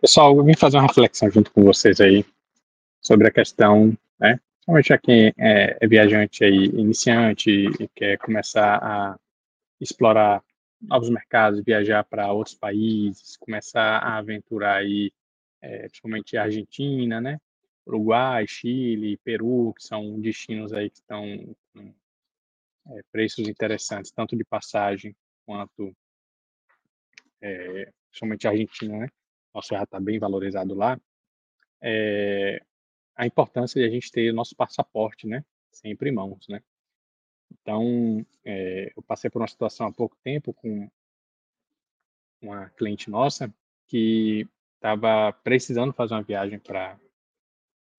Pessoal, eu vim fazer uma reflexão junto com vocês aí sobre a questão, né? Principalmente a quem é, é viajante aí, iniciante e quer começar a explorar novos mercados, viajar para outros países, começar a aventurar aí, é, principalmente a Argentina, né? Uruguai, Chile, Peru, que são destinos aí que estão com é, preços interessantes, tanto de passagem quanto, é, principalmente a Argentina, né? Nosso já está bem valorizado lá, é, a importância de a gente ter nosso passaporte, né, sempre em mãos, né. Então, é, eu passei por uma situação há pouco tempo com uma cliente nossa que estava precisando fazer uma viagem para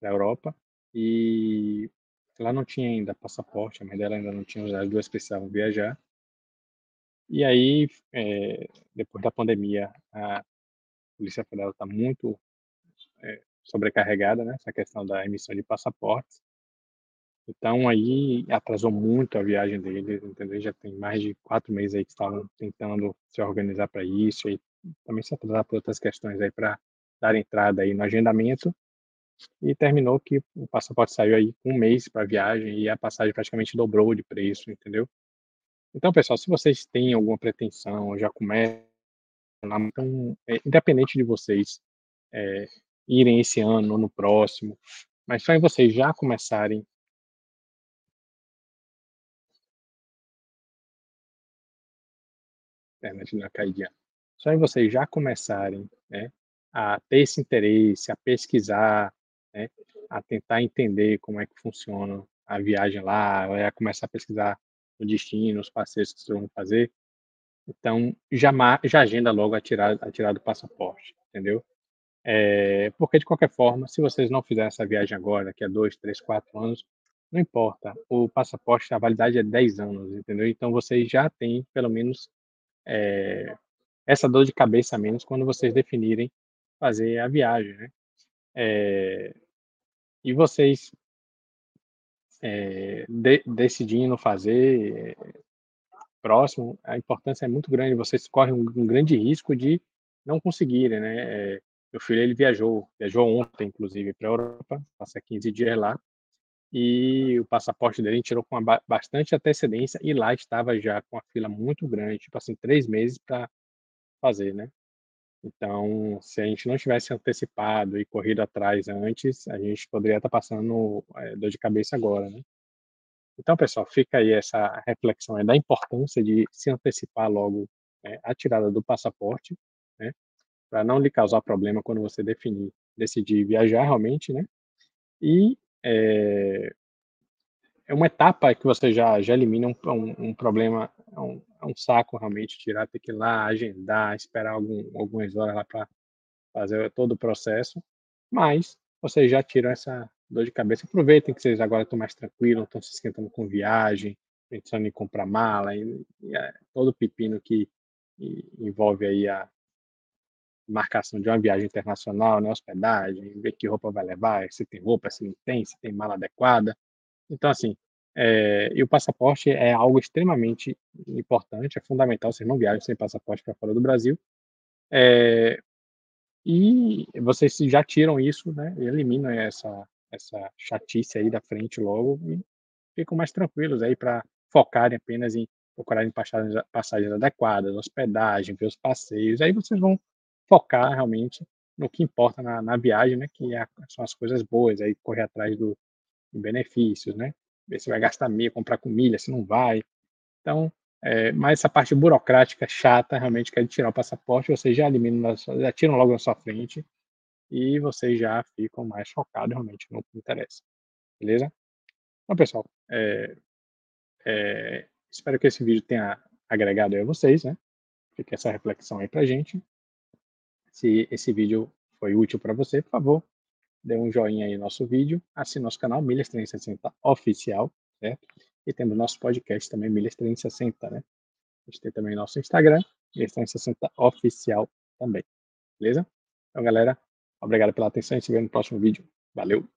a Europa e ela não tinha ainda passaporte, a mãe dela ainda não tinha, as duas precisavam viajar. E aí, é, depois da pandemia, a, Polícia Federal está muito é, sobrecarregada, né? Essa questão da emissão de passaportes. Então aí atrasou muito a viagem deles, entendeu? Já tem mais de quatro meses aí que estavam tentando se organizar para isso e também se atrasar por outras questões aí para dar entrada aí no agendamento. E terminou que o passaporte saiu aí um mês para a viagem e a passagem praticamente dobrou de preço, entendeu? Então, pessoal, se vocês têm alguma pretensão, já começam então, é, independente de vocês é, irem esse ano ou no próximo, mas só em vocês já começarem internet na caidinha. Só em vocês já começarem né, a ter esse interesse, a pesquisar, né, a tentar entender como é que funciona a viagem lá, a começar a pesquisar o destino, os passeios que vocês vão fazer, então, já, já agenda logo a tirar, a tirar do passaporte, entendeu? É, porque, de qualquer forma, se vocês não fizerem essa viagem agora, daqui a dois, três, quatro anos, não importa. O passaporte, a validade é 10 anos, entendeu? Então, vocês já têm, pelo menos, é, essa dor de cabeça a menos quando vocês definirem fazer a viagem, né? É, e vocês de, decidindo fazer, próximo, a importância é muito grande. Vocês correm um, um grande risco de não conseguirem, né? É, meu filho ele viajou, viajou ontem, inclusive, para a Europa, passa 15 dias lá, e o passaporte dele tirou com bastante antecedência e lá estava já com a fila muito grande, tipo assim, três meses para fazer, né? Então, se a gente não tivesse antecipado e corrido atrás antes, a gente poderia estar tá passando é, dor de cabeça agora, né? Então, pessoal, fica aí essa reflexão da importância de se antecipar logo né, a tirada do passaporte, né, para não lhe causar problema quando você definir, decidir viajar realmente, né? E é, é uma etapa que você já, já elimina um, um, um problema, um, um, saco realmente tirar, ter que ir lá, agendar, esperar algum, algumas horas lá para fazer todo o processo, mas vocês já tiram essa, dor de cabeça. Aproveitem que vocês agora estão mais tranquilos, estão se esquentando com viagem, pensando em comprar mala, e, e é todo o pepino que envolve aí a marcação de uma viagem internacional, né, hospedagem, ver que roupa vai levar, se tem roupa, se não tem, se tem mala adequada. Então, assim, é, e o passaporte é algo extremamente importante, é fundamental, vocês não viajam sem passaporte para fora do Brasil. É, e vocês já tiram isso, né, e eliminam essa, essa chatice aí da frente logo e ficam mais tranquilos aí para focarem apenas em procurarem passagens, passagens adequadas, hospedagem, ver os passeios. Aí vocês vão focar realmente no que importa na, na viagem, né? Que é, são as coisas boas, aí correr atrás do, do benefícios, né? Ver se vai gastar milha, comprar com milha, se não vai. Então, é, mas essa parte burocrática chata, realmente, que é de tirar o passaporte, vocês já eliminam, já tiram logo na sua frente e vocês já ficam mais focados realmente no que interessa. Beleza? Então, pessoal, é, é, espero que esse vídeo tenha agregado a vocês, né? Fique essa reflexão aí pra gente. Se esse vídeo foi útil para você, por favor, dê um joinha aí no nosso vídeo, assine nosso canal Milhas 360 Oficial, certo? E temos nosso podcast também, Milhas 360, né? A gente tem também nosso Instagram, Milhas 360 Oficial também, beleza? Então, galera, Obrigado pela atenção e se vê no próximo vídeo. Valeu!